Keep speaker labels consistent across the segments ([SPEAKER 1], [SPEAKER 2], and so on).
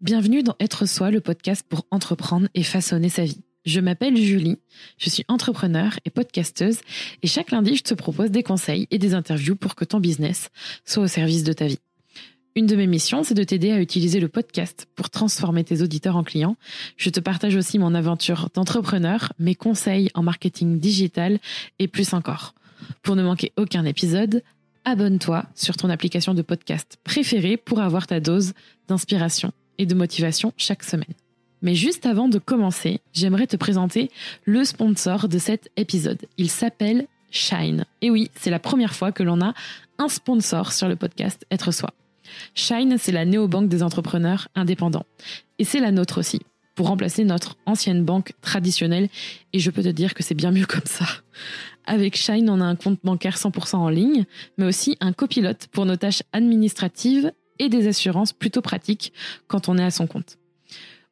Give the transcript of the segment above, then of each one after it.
[SPEAKER 1] Bienvenue dans Être Soi, le podcast pour entreprendre et façonner sa vie. Je m'appelle Julie, je suis entrepreneur et podcasteuse et chaque lundi, je te propose des conseils et des interviews pour que ton business soit au service de ta vie. Une de mes missions, c'est de t'aider à utiliser le podcast pour transformer tes auditeurs en clients. Je te partage aussi mon aventure d'entrepreneur, mes conseils en marketing digital et plus encore. Pour ne manquer aucun épisode, abonne-toi sur ton application de podcast préférée pour avoir ta dose d'inspiration et de motivation chaque semaine. Mais juste avant de commencer, j'aimerais te présenter le sponsor de cet épisode. Il s'appelle Shine. Et oui, c'est la première fois que l'on a un sponsor sur le podcast Être Soi. Shine, c'est la néobanque des entrepreneurs indépendants. Et c'est la nôtre aussi, pour remplacer notre ancienne banque traditionnelle. Et je peux te dire que c'est bien mieux comme ça. Avec Shine, on a un compte bancaire 100% en ligne, mais aussi un copilote pour nos tâches administratives et des assurances plutôt pratiques quand on est à son compte.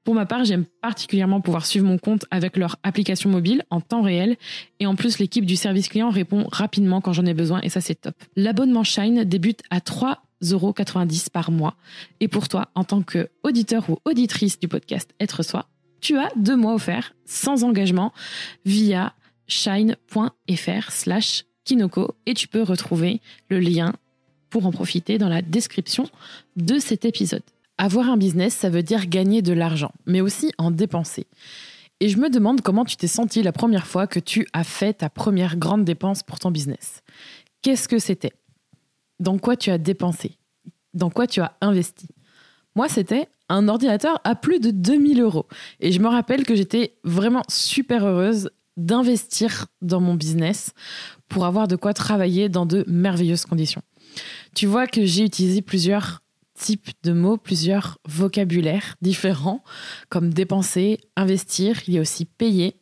[SPEAKER 1] Pour ma part, j'aime particulièrement pouvoir suivre mon compte avec leur application mobile en temps réel. Et en plus, l'équipe du service client répond rapidement quand j'en ai besoin et ça, c'est top. L'abonnement Shine débute à 3,90€ par mois. Et pour toi, en tant que auditeur ou auditrice du podcast Être Soi, tu as deux mois offerts sans engagement via shine.fr slash Kinoko et tu peux retrouver le lien pour en profiter dans la description de cet épisode. Avoir un business, ça veut dire gagner de l'argent, mais aussi en dépenser. Et je me demande comment tu t'es senti la première fois que tu as fait ta première grande dépense pour ton business. Qu'est-ce que c'était? Dans quoi tu as dépensé Dans quoi tu as investi Moi, c'était un ordinateur à plus de 2000 euros. Et je me rappelle que j'étais vraiment super heureuse d'investir dans mon business pour avoir de quoi travailler dans de merveilleuses conditions. Tu vois que j'ai utilisé plusieurs types de mots, plusieurs vocabulaires différents, comme dépenser, investir, il y a aussi payer.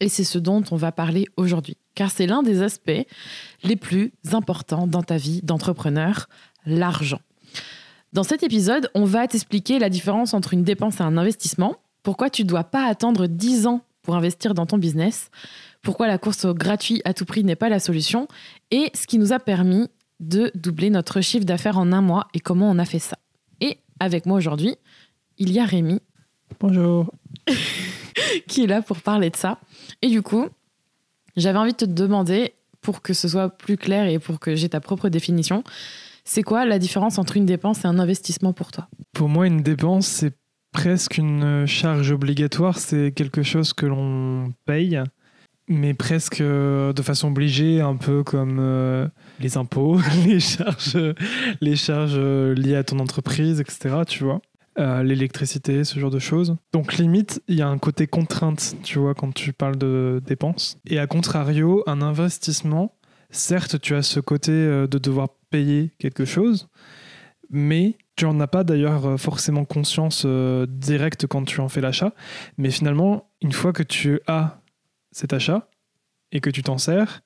[SPEAKER 1] Et c'est ce dont on va parler aujourd'hui, car c'est l'un des aspects les plus importants dans ta vie d'entrepreneur, l'argent. Dans cet épisode, on va t'expliquer la différence entre une dépense et un investissement, pourquoi tu ne dois pas attendre 10 ans pour investir dans ton business, pourquoi la course au gratuit à tout prix n'est pas la solution, et ce qui nous a permis de doubler notre chiffre d'affaires en un mois et comment on a fait ça. Et avec moi aujourd'hui, il y a Rémi.
[SPEAKER 2] Bonjour.
[SPEAKER 1] qui est là pour parler de ça. Et du coup, j'avais envie de te demander, pour que ce soit plus clair et pour que j'ai ta propre définition, c'est quoi la différence entre une dépense et un investissement pour toi?
[SPEAKER 2] Pour moi, une dépense, c'est presque une charge obligatoire, c'est quelque chose que l'on paye mais presque euh, de façon obligée, un peu comme euh, les impôts, les charges, les charges euh, liées à ton entreprise, etc. Tu vois, l'électricité, ce genre de choses. Donc limite, il y a un côté contrainte, tu vois, quand tu parles de dépenses. Et à contrario, un investissement, certes, tu as ce côté de devoir payer quelque chose, mais tu n'en as pas d'ailleurs forcément conscience directe quand tu en fais l'achat. Mais finalement, une fois que tu as cet achat et que tu t'en sers,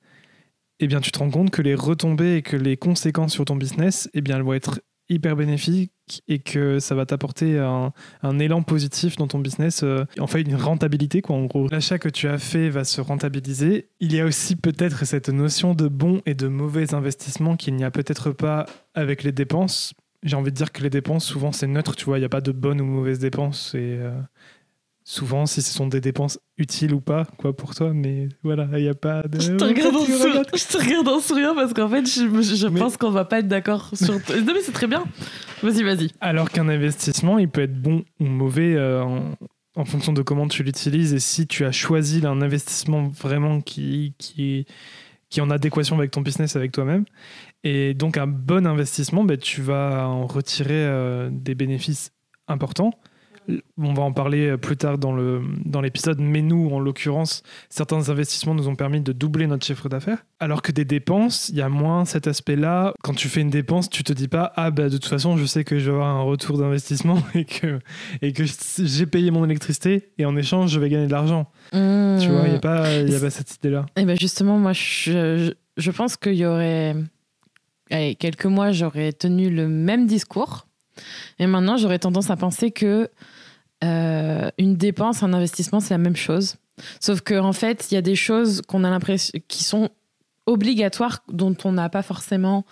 [SPEAKER 2] eh bien, tu te rends compte que les retombées et que les conséquences sur ton business, eh bien, elles vont être hyper bénéfiques et que ça va t'apporter un, élan positif dans ton business, euh, en fait une rentabilité quoi en gros. L'achat que tu as fait va se rentabiliser. Il y a aussi peut-être cette notion de bon et de mauvais investissement qu'il n'y a peut-être pas avec les dépenses. J'ai envie de dire que les dépenses souvent c'est neutre, tu vois, il n'y a pas de bonnes ou mauvaises dépenses euh, souvent si ce sont des dépenses utiles ou pas quoi pour toi mais voilà il n'y a pas de
[SPEAKER 1] je te regarde en, souriant, je te regarde en souriant parce qu'en fait je, je pense qu'on va pas être d'accord sur non mais c'est très bien. Vas-y vas-y.
[SPEAKER 2] Alors qu'un investissement il peut être bon ou mauvais euh, en, en, fonction de comment tu l'utilises et si tu as choisi un investissement vraiment qui qui qui est en adéquation avec ton business avec toi-même. Et donc un bon investissement ben, tu vas en retirer euh, des bénéfices importants on va en parler plus tard dans, le, dans l'épisode, mais nous, en l'occurrence, certains investissements nous ont permis de doubler notre chiffre d'affaires. Alors que des dépenses, il y a moins cet aspect-là. Quand tu fais une dépense, tu te dis pas, ah bah de toute façon, je sais que je vais avoir un retour d'investissement et que, et que j'ai payé mon électricité et en échange, je vais gagner de l'argent. Mmh. Tu vois, il n'y a, pas, a pas cette idée-là.
[SPEAKER 1] Et eh ben justement, moi, je, je pense qu'il y aurait. Allez, quelques mois, j'aurais tenu le même discours. Et maintenant, j'aurais tendance à penser que euh, une dépense, un investissement, c'est la même chose. Sauf que en fait, il y a des choses qu'on a l'impression qui sont obligatoires dont on n'a pas forcément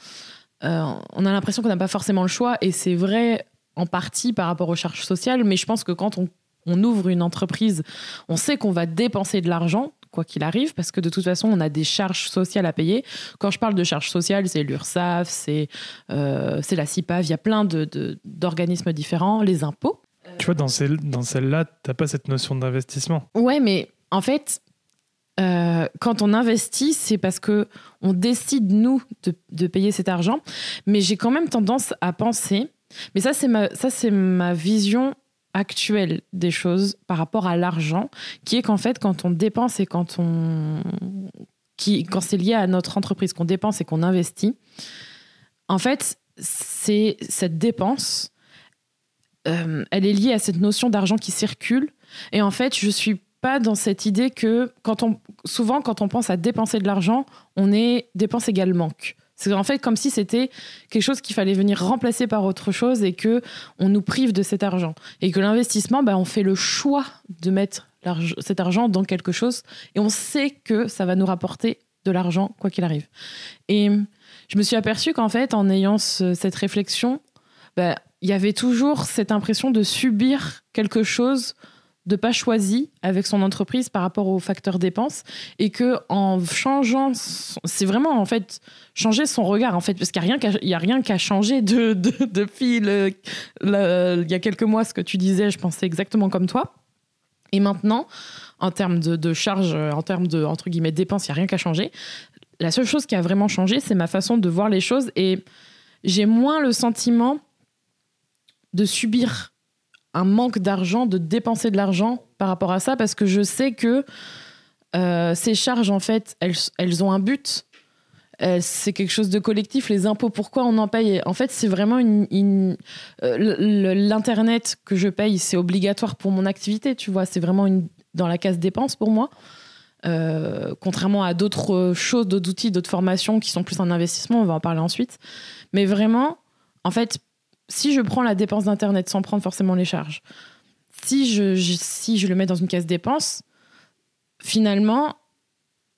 [SPEAKER 1] euh, on a l'impression qu'on n'a pas forcément le choix. Et c'est vrai en partie par rapport aux charges sociales, mais je pense que quand on ouvre une entreprise, on sait qu'on va dépenser de l'argent quoi qu'il arrive, parce que de toute façon, on a des charges sociales à payer. Quand je parle de charges sociales, c'est l'URSSAF, c'est euh, la CIPAV, il y a plein d'organismes de, différents, les impôts.
[SPEAKER 2] Tu vois, dans, celle, dans celle-là, tu n'as pas cette notion d'investissement.
[SPEAKER 1] Ouais, mais en fait, euh, quand on investit, c'est parce que on décide nous de, payer cet argent. Mais j'ai quand même tendance à penser, mais ça c'est ma ça c'est ma vision actuelle des choses par rapport à l'argent, qui est qu'en fait quand on dépense et quand on qui quand c'est lié à notre entreprise, qu'on dépense et qu'on investit, en fait c'est cette dépense, euh, elle est liée à cette notion d'argent qui circule. Et en fait, je suis pas dans cette idée que quand on, souvent, quand on pense à dépenser de l'argent, on est dépense égale manque. C'est en fait comme si c'était quelque chose qu'il fallait venir remplacer par autre chose et que on nous prive de cet argent. Et que l'investissement, bah, on fait le choix de mettre cet argent dans quelque chose et on sait que ça va nous rapporter de l'argent quoi qu'il arrive. Et je me suis aperçue qu'en fait, en ayant cette réflexion, bah, il y avait toujours cette impression de subir quelque chose de pas choisi avec son entreprise par rapport aux facteurs dépenses et que en changeant c'est vraiment en fait changer son regard en fait parce qu'il n'y a rien qu'à, a rien changer de, depuis il y a quelques mois ce que tu disais je pensais exactement comme toi. Et maintenant en termes de, de charges en termes de entre guillemets dépenses il n'y a rien qu'à changer. La seule chose qui a vraiment changé c'est ma façon de voir les choses et j'ai moins le sentiment de subir un manque d'argent, de dépenser de l'argent par rapport à ça, parce que je sais que euh, ces charges, en fait, elles, elles ont un but. Euh, c'est quelque chose de collectif. Les impôts, pourquoi on en paye? En fait, c'est vraiment une. Euh, L'Internet que je paye, c'est obligatoire pour mon activité, tu vois. C'est vraiment une, dans la case dépenses pour moi. contrairement à d'autres choses, d'autres outils, d'autres formations qui sont plus un investissement, on va en parler ensuite. Mais vraiment, en fait, si je prends la dépense d'Internet sans prendre forcément les charges, si je, si je le mets dans une caisse dépense, finalement,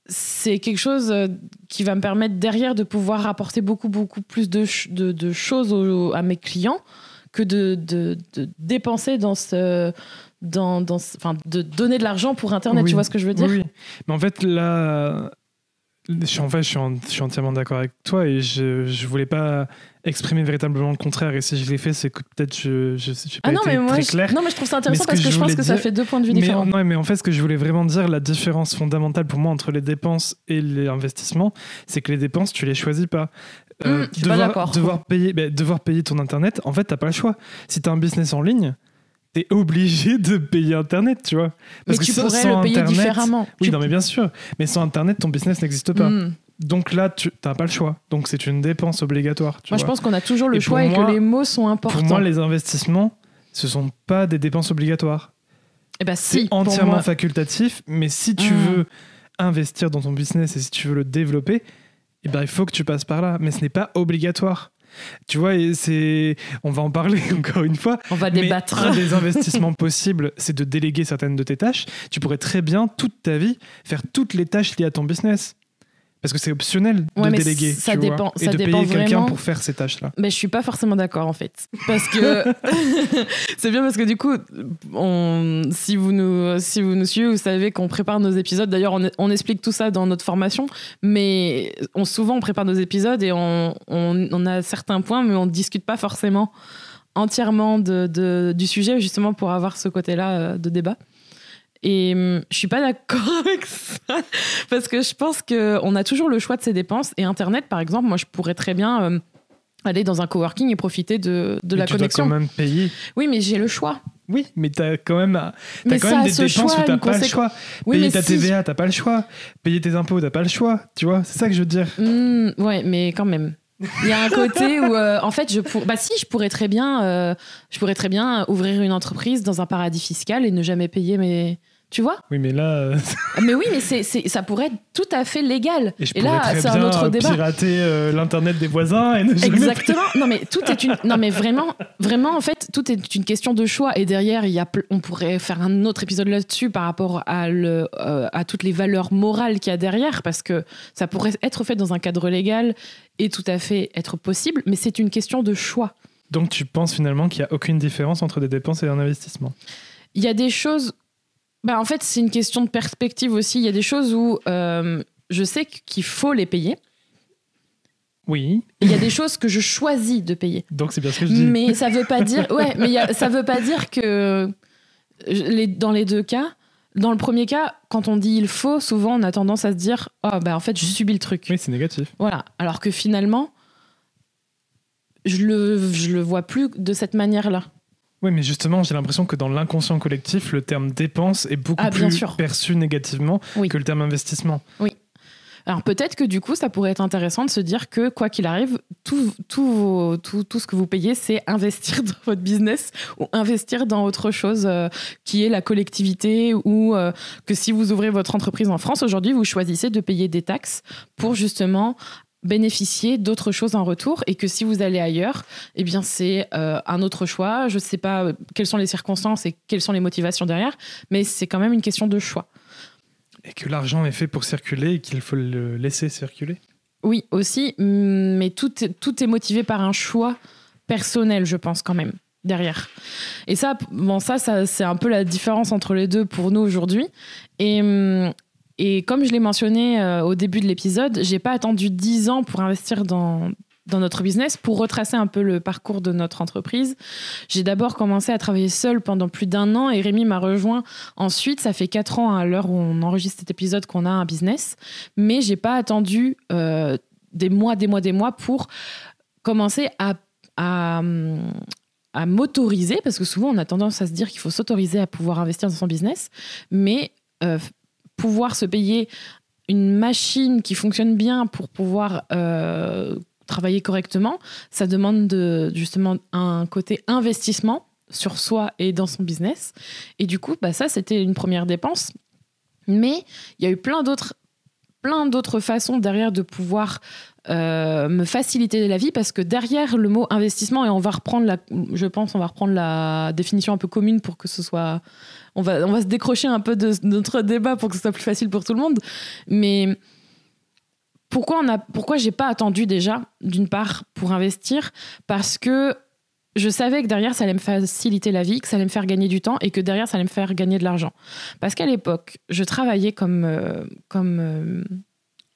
[SPEAKER 1] c'est quelque chose euh, qui va me permettre derrière de pouvoir apporter beaucoup, beaucoup plus de, de, choses à mes clients que de, de, dépenser dans ce. Dans, dans, enfin, de donner de l'argent pour Internet, tu vois ce que je veux dire?
[SPEAKER 2] Oui, mais en fait, là, je suis, en fait, je suis, je suis entièrement d'accord avec toi et je ne voulais pas exprimer véritablement le contraire. Et si je l'ai fait, c'est que peut-être je n'ai pas ah non, été mais très clair.
[SPEAKER 1] Non, mais je trouve ça intéressant parce que, je, pense que ça fait deux points de vue différents.
[SPEAKER 2] non, mais en fait, ce que je voulais vraiment dire, la différence fondamentale pour moi entre les dépenses et les investissements, c'est que les dépenses, tu les choisis pas.
[SPEAKER 1] Euh, mmh, devoir, pas
[SPEAKER 2] devoir payer, bah, devoir payer ton internet, en fait, t'as pas le choix. Si tu as un business en ligne, t'es obligé de payer Internet, tu vois.
[SPEAKER 1] Parce mais que tu pourrais le payer différemment.
[SPEAKER 2] Oui, non, mais bien sûr. Mais sans Internet, ton business n'existe pas. Hmm. Donc là, tu n'as pas le choix. Donc c'est une dépense obligatoire.
[SPEAKER 1] moi, je pense qu'on a toujours le choix et que les mots sont importants.
[SPEAKER 2] Pour moi, les investissements, ce sont pas des dépenses obligatoires.
[SPEAKER 1] Eh ben, si,
[SPEAKER 2] c'est entièrement facultatif, mais si tu hmm. veux investir dans ton business et si tu veux le développer, eh ben, il faut que tu passes par là. Mais ce n'est pas obligatoire. Tu vois, c'est, on va en parler encore une fois.
[SPEAKER 1] On va débattre.
[SPEAKER 2] un des investissements possibles, c'est de déléguer certaines de tes tâches. Tu pourrais très bien toute ta vie faire toutes les tâches liées à ton business. Parce que c'est optionnel de déléguer.
[SPEAKER 1] Ça dépend.
[SPEAKER 2] et de payer quelqu'un pour faire ces tâches-là.
[SPEAKER 1] Mais je suis pas forcément d'accord en fait. Parce que c'est bien parce que du coup, on, si, vous nous, si vous nous suivez, vous savez qu'on prépare nos épisodes. D'ailleurs, on, on, explique tout ça dans notre formation. Mais on, souvent, on prépare nos épisodes et on, on a certains points, mais on ne discute pas forcément entièrement de, de, du sujet, justement pour avoir ce côté-là euh, de débat. Et hum, je suis pas d'accord avec ça parce que je pense qu'on a toujours le choix de ses dépenses. Et Internet, par exemple, moi, je pourrais très bien hum, aller dans un coworking et profiter de, de la
[SPEAKER 2] tu
[SPEAKER 1] connexion.
[SPEAKER 2] Dois quand même payer.
[SPEAKER 1] Oui, mais j'ai le choix.
[SPEAKER 2] Oui, mais tu as quand même, as quand même des dépenses où tu pas le choix. Oui, payer ta TVA, tu pas le choix. Payer tes impôts, tu pas le choix. Tu vois, c'est ça que je veux dire.
[SPEAKER 1] Mmh, ouais, mais quand même. Il y a un côté où, euh, en fait, je pour... bah si, je pourrais très bien, euh, je pourrais très bien ouvrir une entreprise dans un paradis fiscal et ne jamais payer mes Tu vois
[SPEAKER 2] Oui, mais là. euh,
[SPEAKER 1] Mais oui, mais c'est, c'est- ça pourrait être tout à fait légal.
[SPEAKER 2] Et je
[SPEAKER 1] Et là,
[SPEAKER 2] très
[SPEAKER 1] c'est un autre débat.
[SPEAKER 2] pirater euh, l'internet des voisins et ne
[SPEAKER 1] Exactement. Non mais tout est une. Non mais vraiment, vraiment en fait, tout est une question de choix. Et derrière, il y a, on pourrait faire un autre épisode là-dessus par rapport à le, euh, à toutes les valeurs morales qu'il y a derrière, parce que ça pourrait être fait dans un cadre légal et tout à fait être possible, mais c'est une question de choix.
[SPEAKER 2] Donc tu penses finalement qu'il n'y a aucune différence entre des dépenses et un investissement?
[SPEAKER 1] Il y a des choses. Bah en fait, c'est une question de perspective aussi. Il y a des choses où euh, je sais qu'il faut les payer.
[SPEAKER 2] Oui,
[SPEAKER 1] Il y a des choses que je choisis de payer.
[SPEAKER 2] donc c'est bien ce que je dis.
[SPEAKER 1] Mais ça veut pas dire, ouais, mais il y a- ça veut pas dire que les, dans les deux cas, dans le premier cas, quand on dit il faut, souvent on a tendance à se dire, oh bah en fait je subis le truc.
[SPEAKER 2] Oui, c'est négatif.
[SPEAKER 1] Voilà. Alors que finalement, je le, je le vois plus de cette manière-là.
[SPEAKER 2] Oui, mais justement, j'ai l'impression que dans l'inconscient collectif, le terme dépense est beaucoup
[SPEAKER 1] Ah,
[SPEAKER 2] plus
[SPEAKER 1] sûr.
[SPEAKER 2] perçu négativement
[SPEAKER 1] Oui.
[SPEAKER 2] que le terme investissement.
[SPEAKER 1] Alors peut-être que du coup, ça pourrait être intéressant de se dire que quoi qu'il arrive, tout, tout, tout, tout ce que vous payez, c'est investir dans votre business ou investir dans autre chose euh, qui est la collectivité ou euh, que si vous ouvrez votre entreprise en France aujourd'hui, vous choisissez de payer des taxes pour justement bénéficier d'autres choses en retour et que si vous allez ailleurs, eh bien c'est euh, un autre choix. Je ne sais pas euh, quelles sont les circonstances et quelles sont les motivations derrière, mais c'est quand même une question de choix.
[SPEAKER 2] Et que l'argent est fait pour circuler et qu'il faut le laisser circuler?
[SPEAKER 1] Oui, aussi, mm, mais tout, est- tout est motivé par un choix personnel, je pense, quand même, derrière. Et ça, bon, ça, ça c'est un peu la différence entre les deux pour nous aujourd'hui. Et, mm, et comme je l'ai mentionné euh, au début de l'épisode, j'ai pas attendu 10 ans pour investir dans, dans notre business, pour retracer un peu le parcours de notre entreprise. J'ai d'abord commencé à travailler seule pendant plus d'un an et Rémi m'a rejoint ensuite. Ça fait 4 ans à l'heure où on enregistre cet épisode qu'on a un business mais j'ai pas attendu euh, des mois, des mois, des mois pour commencer à, à, hum, à m'autoriser, parce que souvent on a tendance à se dire qu'il faut s'autoriser à pouvoir investir dans son business, mais euh, pouvoir se payer une machine qui fonctionne bien pour pouvoir euh, travailler correctement, ça demande de, justement un côté investissement sur soi et dans son business. Et du coup, bah, ça, c'était une première dépense. Mais il y a eu plein d'autres plein d'autres façons derrière de pouvoir euh, me faciliter la vie parce que derrière le mot investissement et on va reprendre la je pense on va reprendre la définition un peu commune pour que ce soit on va on va se décrocher un peu de notre débat pour que ce soit plus facile pour tout le monde mais pourquoi pourquoi j'ai pas attendu déjà d'une part pour investir? Parce que je savais que derrière ça allait me faciliter la vie, que ça allait me faire gagner du temps et que derrière ça allait me faire gagner de l'argent. Parce qu'à l'époque, je travaillais comme, euh, comme euh,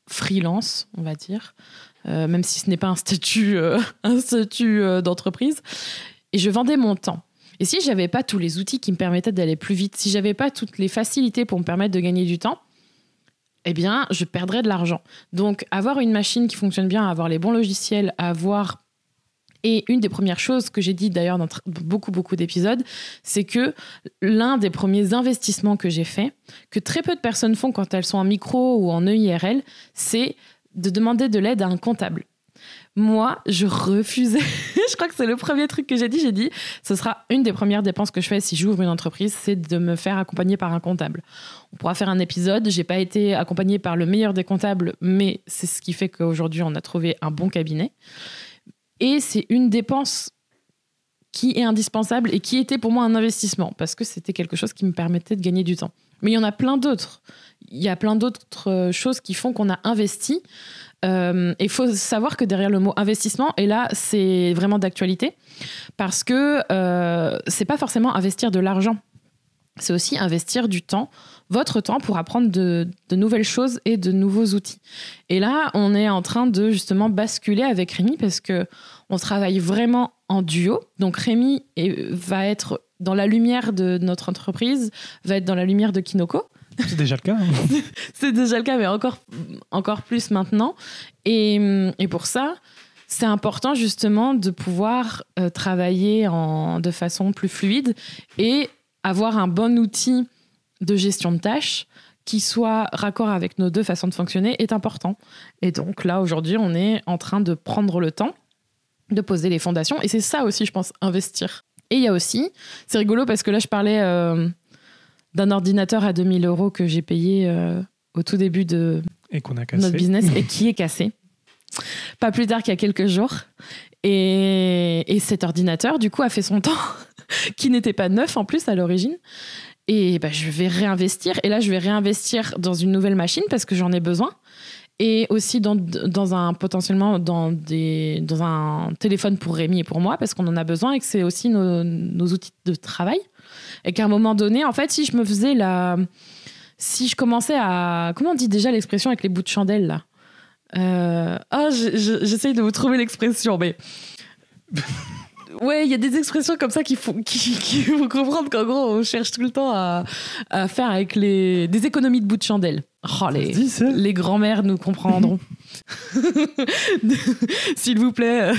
[SPEAKER 1] freelance, on va dire, euh, même si ce n'est pas un statut, un statut d'entreprise, et je vendais mon temps. Et si j'avais pas tous les outils qui me permettaient d'aller plus vite, si j'avais pas toutes les facilités pour me permettre de gagner du temps, eh bien, je perdrais de l'argent. Donc, avoir une machine qui fonctionne bien, avoir les bons logiciels, avoir et une des premières choses que j'ai dit d'ailleurs dans beaucoup, beaucoup d'épisodes, c'est que l'un des premiers investissements que j'ai fait, que très peu de personnes font quand elles sont en micro ou en EIRL, c'est de demander de l'aide à un comptable. Moi, je refusais. je crois que c'est le premier truc que j'ai dit. J'ai dit, ce sera une des premières dépenses que je fais si j'ouvre une entreprise, c'est de me faire accompagner par un comptable. On pourra faire un épisode. J'ai pas été accompagnée par le meilleur des comptables, mais c'est ce qui fait qu'aujourd'hui, on a trouvé un bon cabinet. Et c'est une dépense qui est indispensable et qui était pour moi un investissement parce que c'était quelque chose qui me permettait de gagner du temps. Mais il y en a plein d'autres. Il y a plein d'autres euh, choses qui font qu'on a investi. Euh, il faut savoir que derrière le mot investissement, et là c'est vraiment d'actualité, parce que euh, c'est pas forcément investir de l'argent, c'est aussi investir du temps, votre temps pour apprendre de, nouvelles choses et de nouveaux outils. Et là, on est en train de justement basculer avec Rémi parce que on travaille vraiment en duo. Donc Rémi va être dans la lumière de notre entreprise, va être dans la lumière de Kinoko.
[SPEAKER 2] C'est déjà le cas. hein.
[SPEAKER 1] C'est déjà le cas, mais encore, encore plus maintenant. Et, et pour ça, c'est important justement de pouvoir euh, travailler en, de façon plus fluide et avoir un bon outil de gestion de tâches qui soit raccord avec nos deux façons de fonctionner est important. Et donc là, aujourd'hui, on est en train de prendre le temps de poser les fondations. Et c'est ça aussi, je pense, investir. Et il y a aussi, c'est rigolo parce que là, je parlais euh, d'un ordinateur à 2000 euros que j'ai payé euh, au tout début de
[SPEAKER 2] Et qu'on a cassé.
[SPEAKER 1] notre business et qui est cassé. Pas plus tard qu'il y a quelques jours. Et, et cet ordinateur, du coup, a fait son temps, qui n'était pas neuf en plus à l'origine. Et bah, je vais réinvestir. Et là, je vais réinvestir dans une nouvelle machine parce que j'en ai besoin. Et aussi dans, un potentiellement dans, un téléphone pour Rémi et pour moi parce qu'on en a besoin et que c'est aussi nos, outils de travail. Et qu'à un moment donné, en fait, si je me faisais la. Si je commençais à. Comment on dit déjà l'expression avec les bouts de chandelle là? Euh, je- j'essaye de vous trouver l'expression, mais. Ouais, il y a des expressions comme ça qui font, qui, qui vous comprendre qu'en gros, on cherche tout le temps à, à faire avec les, des économies de bouts de chandelle. Oh, les, les grands-mères nous comprendront. S'il vous plaît, euh,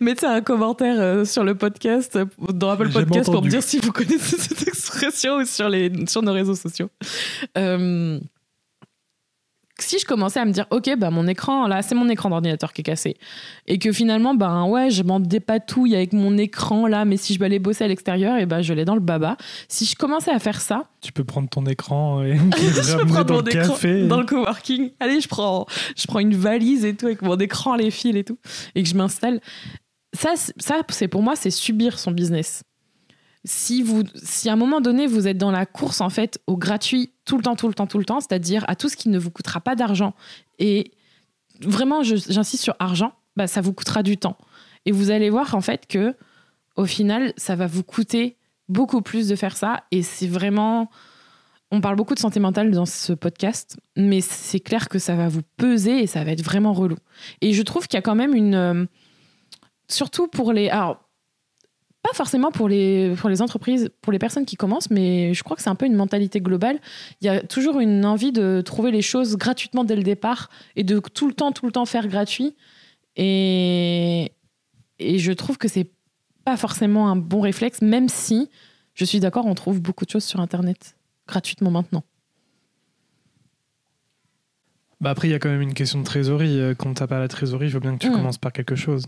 [SPEAKER 1] mettez un commentaire euh, sur le podcast, euh, dans Apple Podcast, pour me dire si vous connaissez cette expression ou sur, les, sur nos réseaux sociaux. Euh, si je commençais à me dire, ok, bah mon écran, là, c'est mon écran d'ordinateur qui est cassé, et que finalement, ben ouais, je m'en dépatouille avec mon écran là, mais si je vais aller bosser à l'extérieur, et ben je l'ai dans le baba. Si je commençais à faire ça,
[SPEAKER 2] Tu peux prendre ton écran et
[SPEAKER 1] je peux prendre
[SPEAKER 2] dans
[SPEAKER 1] mon
[SPEAKER 2] le
[SPEAKER 1] écran
[SPEAKER 2] café.
[SPEAKER 1] dans le coworking. Allez, je prends, je prends une valise et tout avec mon écran, les fils et tout, et que je m'installe. Ça, ça, c'est pour moi, c'est subir son business. Si vous, si à un moment donné vous êtes dans la course en fait au gratuit tout le temps, tout le temps, tout le temps, c'est-à-dire à tout ce qui ne vous coûtera pas d'argent et vraiment, j'insiste sur argent, bah ça vous coûtera du temps. Et vous allez voir en fait que au final, ça va vous coûter beaucoup plus de faire ça et c'est vraiment on parle beaucoup de santé mentale dans ce podcast, mais c'est clair que ça va vous peser et ça va être vraiment relou. Et je trouve qu'il y a quand même une. euh, surtout pour les. Alors, pas forcément pour les, pour les entreprises, pour les personnes qui commencent, mais je crois que c'est un peu une mentalité globale. Il y a toujours une envie de trouver les choses gratuitement dès le départ et de tout le temps, tout le temps faire gratuit. Et, et je trouve que c'est pas forcément un bon réflexe, même si je suis d'accord, on trouve beaucoup de choses sur Internet gratuitement maintenant.
[SPEAKER 2] Bah après, il y a quand même une question de trésorerie. Euh, Quand t'as pas la trésorerie, il faut bien que tu
[SPEAKER 1] Mm.
[SPEAKER 2] commences par quelque chose.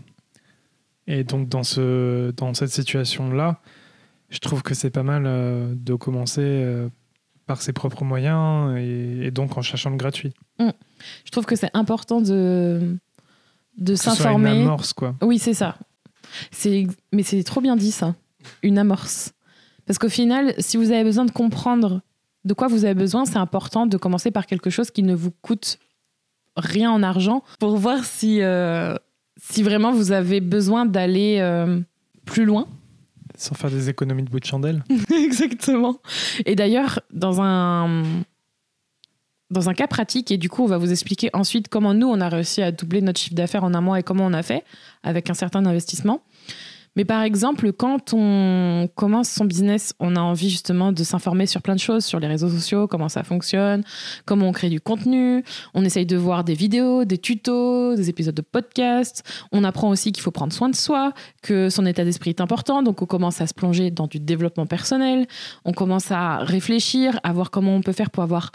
[SPEAKER 2] Et donc, dans, ce, dans cette situation-là, je trouve que c'est pas mal euh, de commencer euh, par ses propres moyens et, et donc en cherchant le gratuit.
[SPEAKER 1] Je trouve que c'est important de, de
[SPEAKER 2] soit une
[SPEAKER 1] s'informer.
[SPEAKER 2] amorce, quoi.
[SPEAKER 1] Oui, c'est ça. Mais c'est trop bien dit ça, une amorce. Parce qu'au final, si vous avez besoin de comprendre de quoi vous avez besoin, c'est important de commencer par quelque chose qui ne vous coûte rien en argent pour voir si, euh, si vraiment vous avez besoin d'aller euh, plus loin.
[SPEAKER 2] Sans faire des économies de bout de chandelle.
[SPEAKER 1] Exactement. Et d'ailleurs, dans un, dans un cas pratique, et du coup, on va vous expliquer ensuite comment nous, on a réussi à doubler notre chiffre d'affaires en un mois et comment on a fait avec un certain investissement. Mais par exemple, quand on commence son business, on a envie justement de s'informer sur plein de choses, sur les réseaux sociaux, comment ça fonctionne, comment on crée du contenu. On essaye de voir des vidéos, des tutos, des épisodes de podcast. On apprend aussi qu'il faut prendre soin de soi, que son état d'esprit est important. Donc on commence à se plonger dans du développement personnel. On commence à réfléchir, à voir comment on peut faire pour avoir,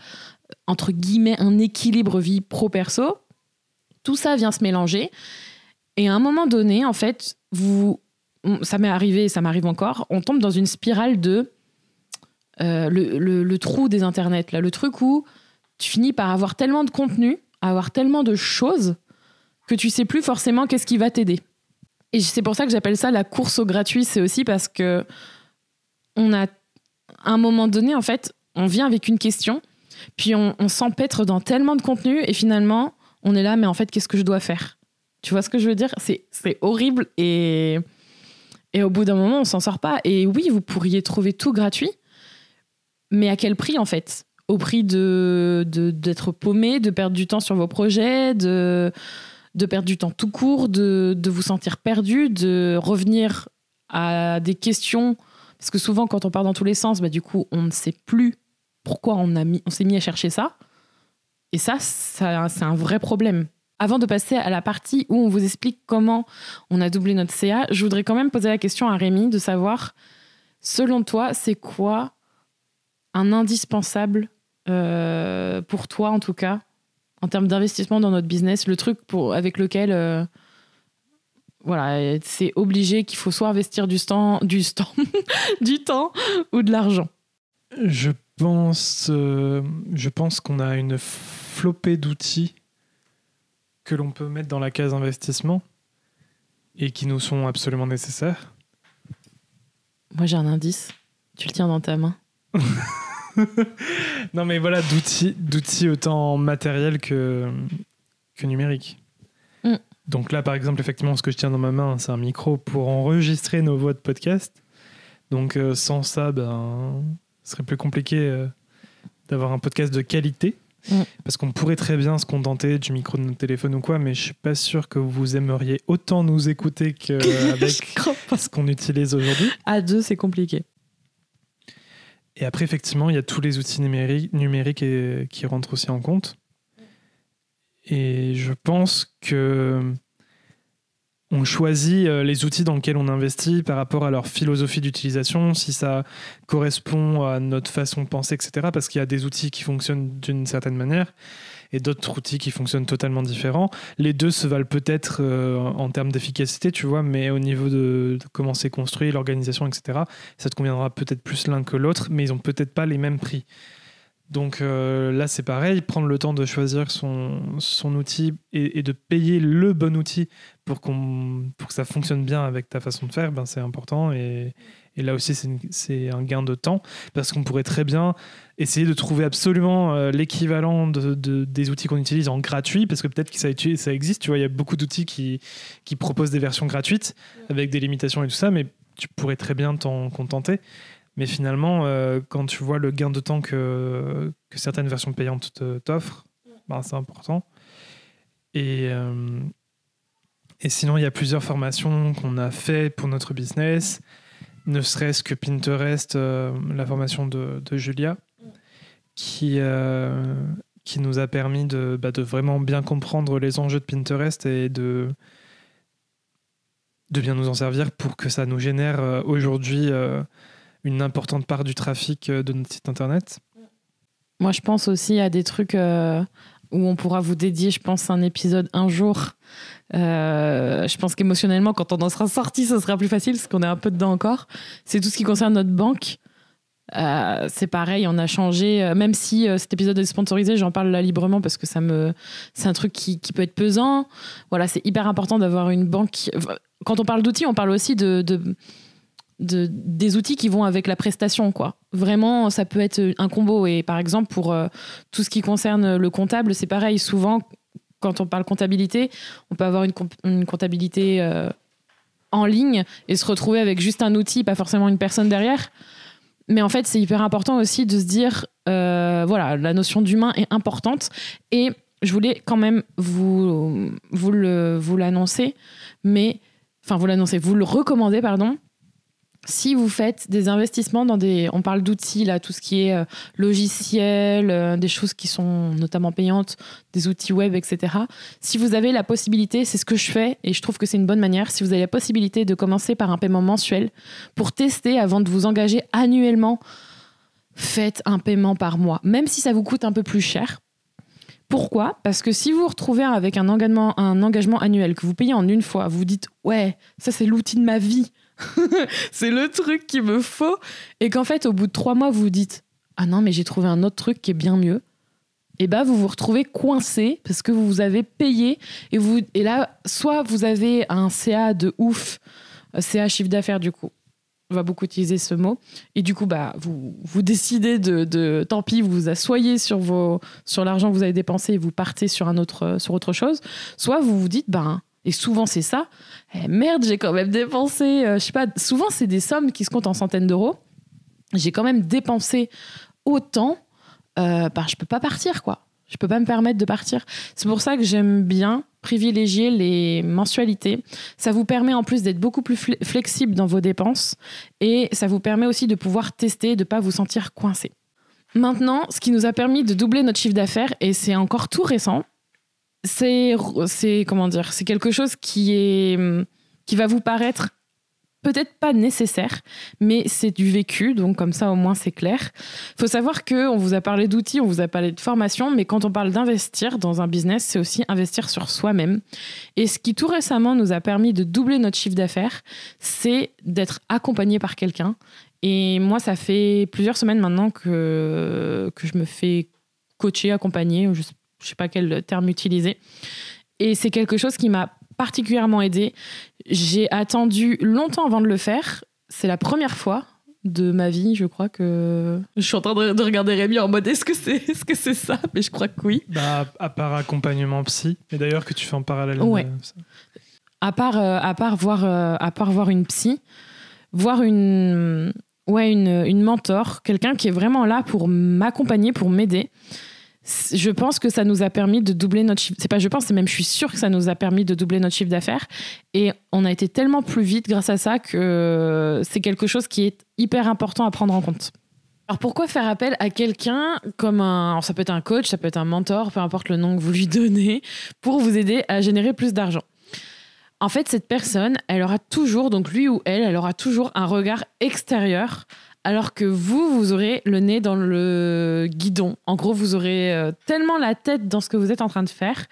[SPEAKER 1] entre guillemets, un équilibre vie pro-perso. Tout ça vient se mélanger. Et à un moment donné, en fait, vous, ça m'est arrivé, ça m'arrive encore, on tombe dans une spirale de euh, le, trou des internets, là, le truc où tu finis par avoir tellement de contenu, avoir tellement de choses que tu sais plus forcément qu'est-ce qui va t'aider. Et c'est pour ça que j'appelle ça la course au gratuit. C'est aussi parce que on a, un moment donné, en fait, on vient avec une question, puis on, on s'empêtre dans tellement de contenu, et finalement, on est là, mais en fait, qu'est-ce que je dois faire? Tu vois ce que je veux dire? C'est horrible, et, et au bout d'un moment, on s'en sort pas. Et oui, vous pourriez trouver tout gratuit, mais à quel prix, en fait? Au prix de d'être paumé, de perdre du temps sur vos projets, de de perdre du temps tout court, de, de vous sentir perdu, de revenir à des questions. Parce que souvent, quand on part dans tous les sens, bah, du coup, on ne sait plus pourquoi on, on s'est mis à chercher ça. Et ça, ça c'est un vrai problème. Avant de passer à la partie où on vous explique comment on a doublé notre CA, je voudrais quand même poser la question à Rémi de savoir, selon toi, c'est quoi un indispensable euh, pour toi, en tout cas, en termes d'investissement dans notre business, le truc avec lequel euh, voilà, c'est obligé qu'il faut soit investir du temps, du temps, du temps ou de l'argent?
[SPEAKER 2] Je pense, euh, je pense qu'on a une flopée d'outils que l'on peut mettre dans la case investissement et qui nous sont absolument nécessaires.
[SPEAKER 1] Moi, j'ai un indice. Tu le tiens dans ta main.
[SPEAKER 2] non, mais voilà, d'outils, d'outils autant matériels que, que numériques.
[SPEAKER 1] Mm.
[SPEAKER 2] Donc là, par exemple, effectivement, ce que je tiens dans ma main, c'est un micro pour enregistrer nos voix de podcast. Donc euh, sans ça, ben, ce serait plus compliqué euh, d'avoir un podcast de qualité.
[SPEAKER 1] Mm.
[SPEAKER 2] Parce qu'on pourrait très bien se contenter du micro de notre téléphone ou quoi, mais je suis pas sûr que vous aimeriez autant nous écouter qu'avec ce qu'on utilise aujourd'hui.
[SPEAKER 1] À deux, c'est compliqué.
[SPEAKER 2] Et après, effectivement, il y a tous les outils numériques, numériques et- qui rentrent aussi en compte. Et je pense que choisit euh, les outils dans lesquels on investit par rapport à leur philosophie d'utilisation, si ça correspond à notre façon de penser, etc. Parce qu'il y a des outils qui fonctionnent d'une certaine manière et d'autres outils qui fonctionnent totalement différents. Les deux se valent peut-être euh, en termes d'efficacité, tu vois, mais au niveau de, comment c'est construit, l'organisation, etc., ça te conviendra peut-être plus l'un que l'autre, mais ils ont peut-être pas les mêmes prix. Donc euh, là, c'est pareil, prendre le temps de choisir son, son outil et, et de payer le bon outil pour, qu'on, pour que ça fonctionne bien avec ta façon de faire, ben, c'est important. Et, et là aussi, c'est, un gain de temps parce qu'on pourrait très bien essayer de trouver absolument euh, l'équivalent de, de- des outils qu'on utilise en gratuit parce que peut-être que ça, ça existe. Tu vois, il y a beaucoup d'outils qui, qui proposent des versions gratuites avec des limitations et tout ça, mais tu pourrais très bien t'en contenter. Mais finalement, euh, quand tu vois le gain de temps que, certaines versions payantes te- t'offrent, ben, c'est important. Et, euh, et sinon, il y a plusieurs formations qu'on a fait pour notre business, ne serait-ce que Pinterest, euh, la formation de, Julia, qui, qui nous a permis de, bah, de vraiment bien comprendre les enjeux de Pinterest et de, de bien nous en servir pour que ça nous génère aujourd'hui une importante part du trafic euh, de notre site internet.
[SPEAKER 1] Moi, je pense aussi à des trucs euh, où on pourra vous dédier, je pense, un épisode un jour. Euh, je pense qu'émotionnellement, quand on en sera sorti, ce sera plus facile parce qu'on est un peu dedans encore. C'est tout ce qui concerne notre banque. C'est pareil, on a changé. même si cet épisode est sponsorisé, j'en parle là librement parce que ça me, c'est un truc qui, peut être pesant. Voilà, c'est hyper important d'avoir une banque. Quand on parle d'outils, on parle aussi de, de- des outils qui vont avec la prestation, quoi. Vraiment, ça peut être un combo. Et par exemple, pour euh, tout ce qui concerne le comptable, c'est pareil. Souvent, quand on parle comptabilité, on peut avoir une, comp- une comptabilité euh, en ligne et se retrouver avec juste un outil, pas forcément une personne derrière. Mais en fait, c'est hyper important aussi de se dire, euh, voilà, la notion d'humain est importante. Et je voulais quand même vous, vous le- vous l'annoncer, mais enfin vous l'annoncer, vous le recommander, pardon. Si vous faites des investissements dans des, on parle d'outils là, tout ce qui est euh, logiciel, euh, des choses qui sont notamment payantes, des outils web, etc. Si vous avez la possibilité, c'est ce que je fais et je trouve que c'est une bonne manière. Si vous avez la possibilité de commencer par un paiement mensuel pour tester avant de vous engager annuellement, faites un paiement par mois, même si ça vous coûte un peu plus cher. Pourquoi? Parce que si vous vous retrouvez avec un engagement, un engagement annuel que vous payez en une fois, vous vous dites ouais, ça c'est l'outil de ma vie, c'est le truc qu'il me faut, et qu'en fait au bout de trois mois vous vous dites ah non mais j'ai trouvé un autre truc qui est bien mieux, et bah vous vous retrouvez coincé parce que vous avez payé et vous et là soit vous avez un CA de ouf, euh, CA chiffre d'affaires du coup. On va beaucoup utiliser ce mot. Et du coup, bah, vous, vous décidez de. Tant pis, vous vous assoyez sur, vos, sur l'argent que vous avez dépensé et vous partez sur, un autre, sur autre chose. Soit vous vous dites, ben, et souvent c'est ça, eh, merde, j'ai quand même dépensé, euh, je sais pas, souvent c'est des sommes qui se comptent en centaines d'euros. J'ai quand même dépensé autant, euh, ben, je peux pas partir, quoi. Je peux pas me permettre de partir. C'est pour ça que j'aime bien privilégier les mensualités. Ça vous permet en plus d'être beaucoup plus fle- flexible dans vos dépenses et ça vous permet aussi de pouvoir tester, de pas vous sentir coincé. Maintenant, ce qui nous a permis de doubler notre chiffre d'affaires, et c'est encore tout récent, c'est comment dire, c'est quelque chose qui est qui va vous paraître peut-être pas nécessaire, mais c'est du vécu, donc comme ça au moins c'est clair. Faut savoir que on vous a parlé d'outils, on vous a parlé de formation, mais quand on parle d'investir dans un business, c'est aussi investir sur soi-même. Et ce qui tout récemment nous a permis de doubler notre chiffre d'affaires, c'est d'être accompagné par quelqu'un Et moi, ça fait plusieurs semaines maintenant que, que je me fais coacher, accompagner, je ne sais pas quel terme utiliser. Et c'est quelque chose qui m'a particulièrement aidé. J'ai attendu longtemps avant de le faire. C'est la première fois de ma vie, je crois que je suis en train de, regarder Rémi en mode est-ce que c'est est-ce que c'est ça? Mais je crois que oui.
[SPEAKER 2] Bah, à part accompagnement psy, et d'ailleurs que tu fais en parallèle.
[SPEAKER 1] Ouais. À part euh, à part voir euh, à part voir une psy, voir une ouais une, une mentor, quelqu'un qui est vraiment là pour m'accompagner, pour m'aider je pense que ça nous a permis de doubler notre chiffre. C'est pas je pense, c'est même je suis sûre que ça nous a permis de doubler notre chiffre d'affaires. Et on a été tellement plus vite grâce à ça que c'est quelque chose qui est hyper important à prendre en compte. Alors pourquoi faire appel à quelqu'un comme un, ça peut être un coach, ça peut être un mentor, peu importe le nom que vous lui donnez, pour vous aider à générer plus d'argent? En fait, cette personne, elle aura toujours, donc lui ou elle, elle aura toujours un regard extérieur alors que vous, vous aurez le nez dans le guidon. En gros, vous aurez euh, tellement la tête dans ce que vous êtes en train de faire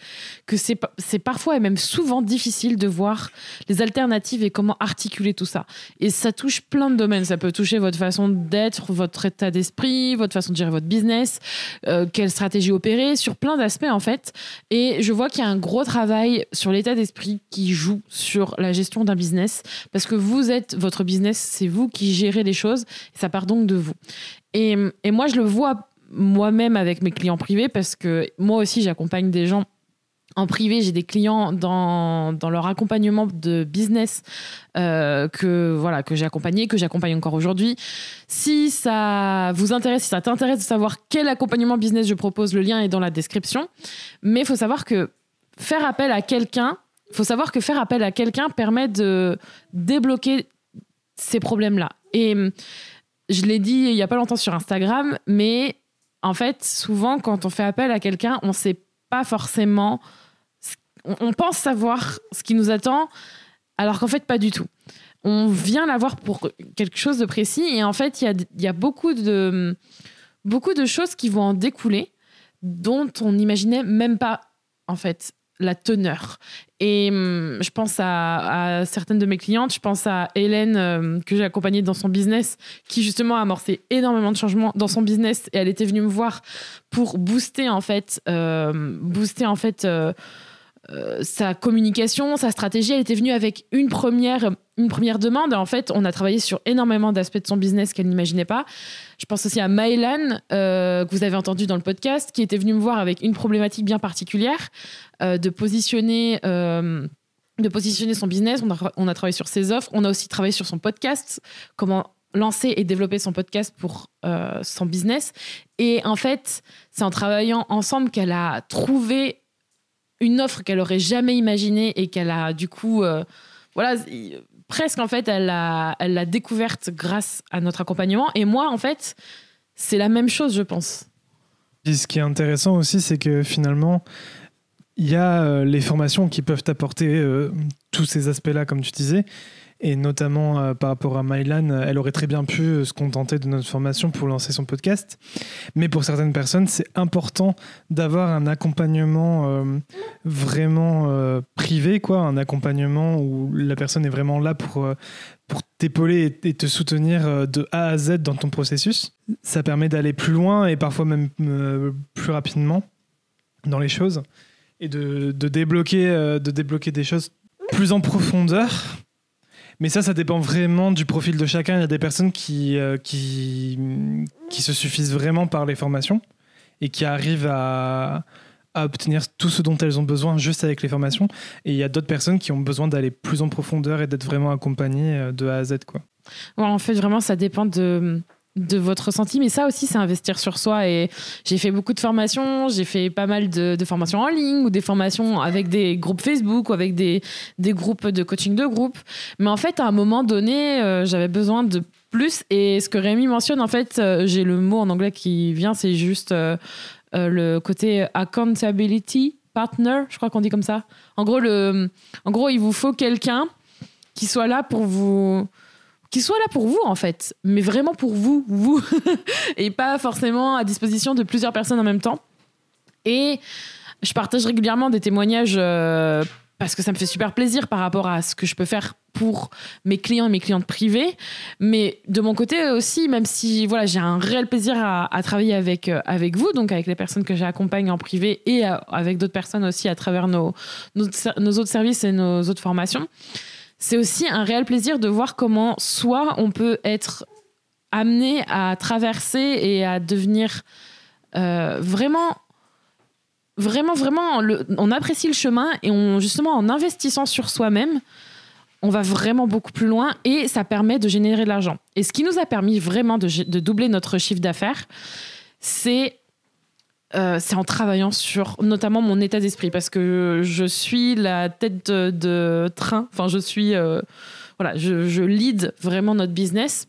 [SPEAKER 1] que c'est parfois et même souvent difficile de voir les alternatives et comment articuler tout ça. Et ça touche plein de domaines. Ça peut toucher votre façon d'être, votre état d'esprit, votre façon de gérer votre business, euh, quelle stratégie opérer, sur plein d'aspects en fait. Et je vois qu'il y a un gros travail sur l'état d'esprit qui joue sur la gestion d'un business parce que vous êtes votre business, c'est vous qui gérez les choses ça part donc de vous. Et, moi, je le vois moi-même avec mes clients privés parce que moi aussi, j'accompagne des gens en privé, j'ai des clients dans, dans, leur accompagnement de business euh, que voilà que j'ai accompagné, que j'accompagne encore aujourd'hui. Si ça vous intéresse, si ça t'intéresse de savoir quel accompagnement business je propose, le lien est dans la description. Mais il faut savoir que faire appel à quelqu'un, faut savoir que faire appel à quelqu'un permet de débloquer ces problèmes-là. Et je l'ai dit il y a pas longtemps sur Instagram, mais en fait, souvent, quand on fait appel à quelqu'un, on ne sait pas forcément. On pense savoir ce qui nous attend, alors qu'en fait, pas du tout. On vient l'avoir pour quelque chose de précis, et en fait, il y a, beaucoup, de, beaucoup de choses qui vont en découler, dont on n'imaginait même pas, en fait, la teneur. Et hum, je pense à, certaines de mes clientes, je pense à Hélène euh, que j'ai accompagnée dans son business, qui justement a amorcé énormément de changements dans son business. Et elle était venue me voir pour booster en fait, euh, booster en fait euh, sa communication, sa stratégie, elle était venue avec une première, une première demande. En fait, on a travaillé sur énormément d'aspects de son business qu'elle n'imaginait pas. Je pense aussi à Maëlan, euh, que vous avez entendu dans le podcast, qui était venue me voir avec une problématique bien particulière euh, de positionner. de positionner son business, on a, on a travaillé sur ses offres, on a aussi travaillé sur son podcast, comment lancer et développer son podcast pour son business. Et en fait, c'est en travaillant ensemble qu'elle a trouvé une offre qu'elle aurait jamais imaginée et qu'elle a du coup, euh, voilà, presque en fait, elle l'a elle découverte grâce à notre accompagnement. Et moi, en fait, c'est la même chose, je pense.
[SPEAKER 2] ce qui est intéressant aussi, c'est que finalement, il y a euh, les formations qui peuvent apporter euh, tous ces aspects-là, comme tu disais. Et notamment euh, par rapport à Mylan, elle aurait très bien pu euh, se contenter de notre formation pour lancer son podcast. Mais pour certaines personnes, c'est important d'avoir un accompagnement euh, vraiment privé, quoi, un accompagnement où la personne est vraiment là pour, pour t'épauler et te soutenir de A à Z dans ton processus. Ça permet d'aller plus loin et parfois même plus rapidement dans les choses et de, de débloquer, de débloquer des choses plus en profondeur mais ça, ça dépend vraiment du profil de chacun. Il y a des personnes qui, euh, qui, qui se suffisent vraiment par les formations et qui arrivent à, à, obtenir tout ce dont elles ont besoin juste avec les formations. Et il y a d'autres personnes qui ont besoin d'aller plus en profondeur et d'être vraiment accompagnées euh, de A à Z. Quoi.
[SPEAKER 1] en fait, vraiment, ça dépend de de votre ressenti, mais ça aussi, c'est investir sur soi. Et j'ai fait beaucoup de formations, j'ai fait pas mal de, formations en ligne ou des formations avec des groupes Facebook ou avec des, des groupes de coaching de groupe. Mais en fait, à un moment donné, euh, j'avais besoin de plus. Et ce que Rémi mentionne, en fait, euh, j'ai le mot en anglais qui vient, c'est juste euh, le côté accountability partner, je crois qu'on dit comme ça. En gros, le, en gros il vous faut quelqu'un qui soit là pour vous qui soit là pour vous en fait, mais vraiment pour vous, vous, et pas forcément à disposition de plusieurs personnes en même temps. Et je partage régulièrement des témoignages euh, parce que ça me fait super plaisir par rapport à ce que je peux faire pour mes clients et mes clientes privées. Mais de mon côté aussi, même si voilà, j'ai un réel plaisir à, travailler avec, euh, avec vous, donc avec les personnes que j'accompagne en privé et avec d'autres personnes aussi à travers nos, nos autres services et nos autres formations c'est aussi un réel plaisir de voir comment soit on peut être amené à traverser et à devenir euh, vraiment vraiment vraiment on apprécie le chemin et on justement en investissant sur soi-même on va vraiment beaucoup plus loin et ça permet de générer de l'argent. Et ce qui nous a permis vraiment de, de doubler notre chiffre d'affaires c'est euh, c'est en travaillant sur notamment mon état d'esprit parce que je suis la tête de, train. Enfin, je suis. Euh, voilà, je, je, lead vraiment notre business.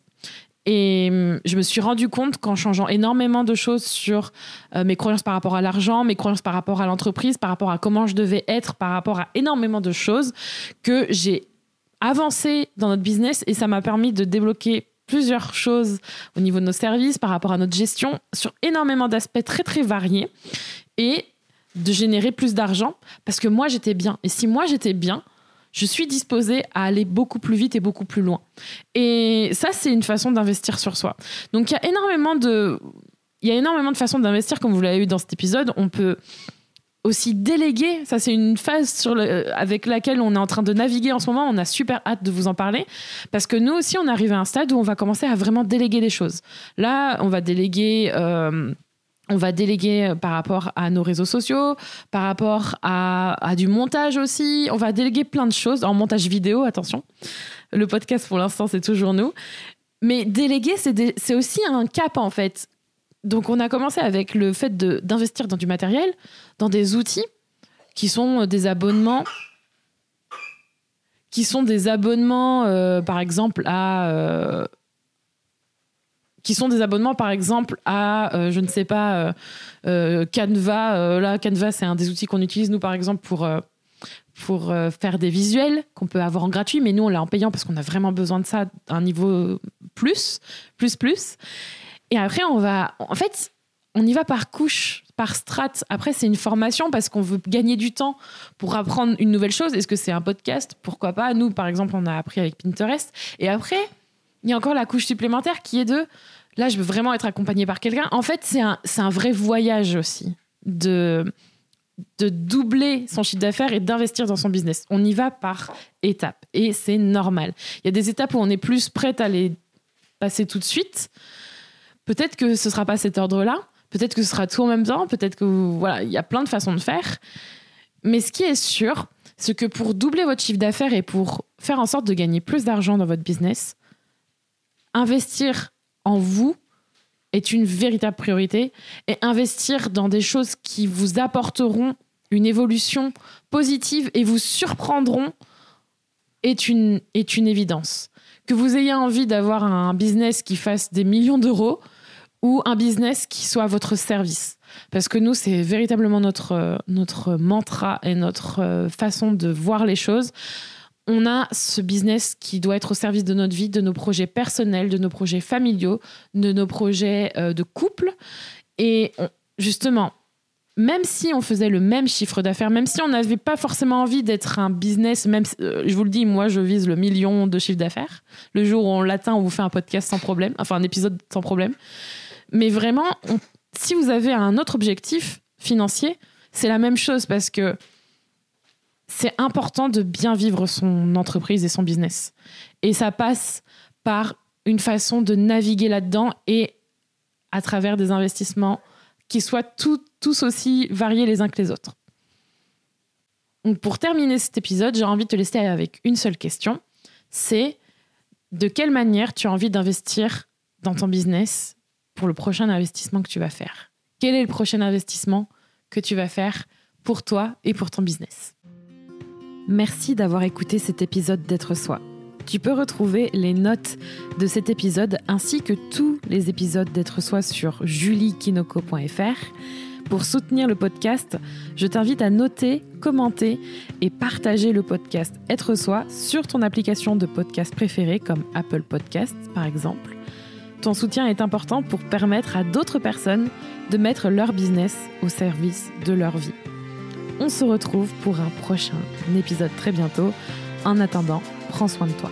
[SPEAKER 1] Et hum, je me suis rendu compte qu'en changeant énormément de choses sur euh, mes croyances par rapport à l'argent, mes croyances par rapport à l'entreprise, par rapport à comment je devais être, par rapport à énormément de choses, que j'ai avancé dans notre business et ça m'a permis de débloquer plusieurs choses au niveau de nos services, par rapport à notre gestion, sur énormément d'aspects très très variés, et de générer plus d'argent, parce que moi j'étais bien. Et si moi j'étais bien, je suis disposée à aller beaucoup plus vite et beaucoup plus loin. Et ça, c'est une façon d'investir sur soi. Donc il y a énormément de... Il y a énormément de façons d'investir, comme vous l'avez eu dans cet épisode. On peut aussi déléguer. Ça, c'est une phase le, avec laquelle on est en train de naviguer en ce moment. On a super hâte de vous en parler parce que nous aussi, on arrive à un stade où on va commencer à vraiment déléguer des choses. Là, on va déléguer. Euh, on va déléguer par rapport à nos réseaux sociaux, par rapport à, du montage aussi. On va déléguer plein de choses. En montage vidéo, attention. Le podcast, pour l'instant, c'est toujours nous. Mais déléguer, c'est aussi un cap, en fait. Donc, on a commencé avec le fait d'investir dans du matériel dans des outils qui sont des abonnements qui sont des abonnements euh, par exemple à euh, qui sont des abonnements par exemple à euh, je ne sais pas Canva là Canva c'est un des outils qu'on utilise nous par exemple pour pour faire des visuels qu'on peut avoir en gratuit mais nous on l'a en payant parce qu'on a vraiment besoin de ça à un niveau plus plus plus et après on va en fait on y va par couche par strat. Après, c'est une formation parce qu'on veut gagner du temps pour apprendre une nouvelle chose. Est-ce que c'est un podcast? Pourquoi pas? Nous, par exemple, on a appris avec Pinterest. Et après, il y a encore la couche supplémentaire qui est de là, je veux vraiment être accompagné par quelqu'un. En fait, c'est un, un vrai voyage aussi de, de doubler son chiffre d'affaires et d'investir dans son business. On y va par étapes et c'est normal. Il y a des étapes où on est plus prête à les passer tout de suite. Peut-être que ce sera pas cet ordre-là. Peut-être que ce sera tout en même temps, peut-être que voilà, il y a plein de façons de faire. Mais ce qui est sûr, c'est que pour doubler votre chiffre d'affaires et pour faire en sorte de gagner plus d'argent dans votre business, investir en vous est une véritable priorité et investir dans des choses qui vous apporteront une évolution positive et vous surprendront est une, est une évidence. Que vous ayez envie d'avoir un business qui fasse des millions d'euros, ou un business qui soit à votre service. Parce que nous, c'est véritablement notre, notre mantra et notre euh, façon de voir les choses. On a ce business qui doit être au service de notre vie, de nos projets personnels, de nos projets familiaux, de nos projets euh, de couple. Et justement, même si on faisait le même chiffre d'affaires, même si on n'avait pas forcément envie d'être un business, même euh, je vous le dis, moi je vise le million de chiffre d'affaires. Le jour où on l'atteint, on vous fait un podcast sans problème, enfin un épisode sans problème. Mais vraiment, si vous avez un autre objectif financier, c'est la même chose parce que c'est important de bien vivre son entreprise et son business. Et ça passe par une façon de naviguer là-dedans et à travers des investissements qui soient tous aussi variés les uns que les autres. Donc pour terminer cet épisode, j'ai envie de te laisser avec une seule question. C'est de quelle manière tu as envie d'investir dans ton business pour le prochain investissement que tu vas faire. Quel est le prochain investissement que tu vas faire pour toi et pour ton business? Merci d'avoir écouté cet épisode d'être soi. Tu peux retrouver les notes de cet épisode ainsi que tous les épisodes d'être soi sur juliekinoko.fr. Pour soutenir le podcast, je t'invite à noter, commenter et partager le podcast Être soi sur ton application de podcast préférée comme Apple Podcasts par exemple. Ton soutien est important pour permettre à d'autres personnes de mettre leur business au service de leur vie. On se retrouve pour un prochain épisode très bientôt. En attendant, prends soin de toi.